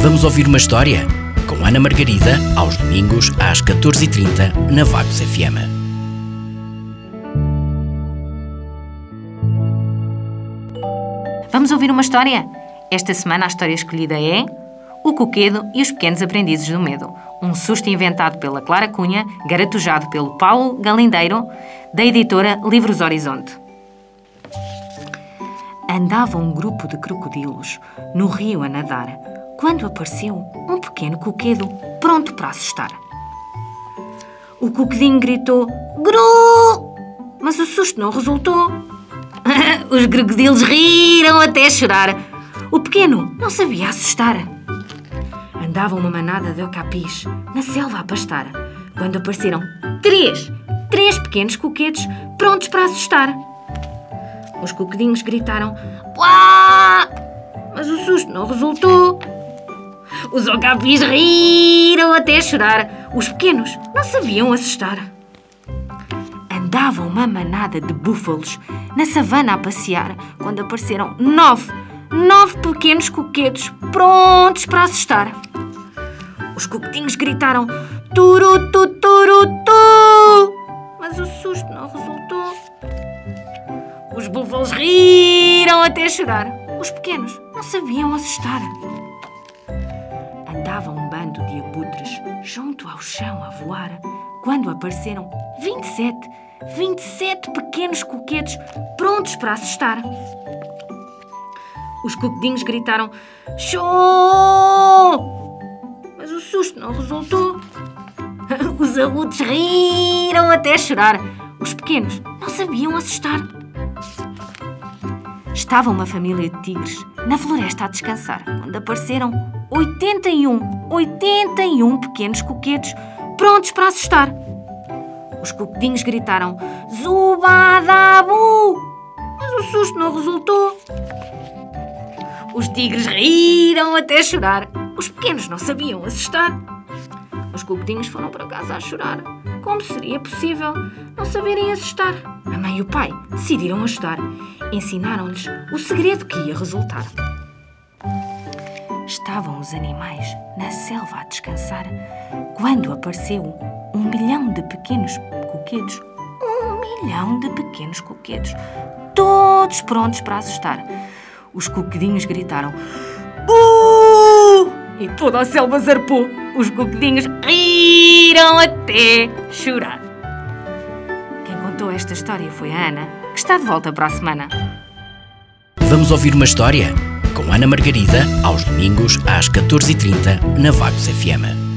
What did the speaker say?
Vamos ouvir uma história? Com Ana Margarida, aos domingos, às 14h30, na Vagos FM. Vamos ouvir uma história? Esta semana a história escolhida é O Coquedo e os Pequenos Aprendizes do Medo. Um susto inventado pela Clara Cunha, garatujado pelo Paulo Galindeiro, da editora Livros Horizonte. Andava um grupo de crocodilos no rio a nadar, quando apareceu um pequeno coquedo pronto para assustar. O coquedinho gritou Gru! Mas o susto não resultou. Os crocodilos riram até chorar. O pequeno não sabia assustar. Andava uma manada de ocapis na selva a pastar, quando apareceram três, três pequenos coquedos prontos para assustar. Os coquedinhos gritaram Uá! Mas o susto não resultou. Os ocapis riram até chorar. Os pequenos não sabiam assustar. Andava uma manada de búfalos na savana a passear quando apareceram nove, nove pequenos coquedos prontos para assustar. Os coquetinhos gritaram turu tu turu tu, mas o susto não resultou. Os búfalos riram até chorar. Os pequenos não sabiam assustar andava um bando de abutres junto ao chão a voar, quando apareceram 27, 27 pequenos coquedos prontos para assustar. Os coquedinhos gritaram Show! Mas o susto não resultou. Os abutres riram até chorar. Os pequenos não sabiam assustar. Estava uma família de tigres na floresta a descansar quando apareceram 81, 81 pequenos coquedos prontos para assustar. Os coquedinhos gritaram Zubadabu! Mas o susto não resultou. Os tigres riram até chorar. Os pequenos não sabiam assustar. Os coquedinhos foram para casa a chorar. Como seria possível não saberem assustar? A mãe e o pai decidiram ajudar. Ensinaram-lhes o segredo que ia resultar. Estavam os animais na selva a descansar quando apareceu um milhão de pequenos coquedos. Um milhão de pequenos coquedos, todos prontos para assustar. Os coquedinhos gritaram Uh! E toda a selva zarpou. Os coquedinhos riram até chorar. Contou esta história foi a Ana, que está de volta para a semana. Vamos ouvir uma história? Com Ana Margarida, aos domingos, às 14h30, na Vagos FM.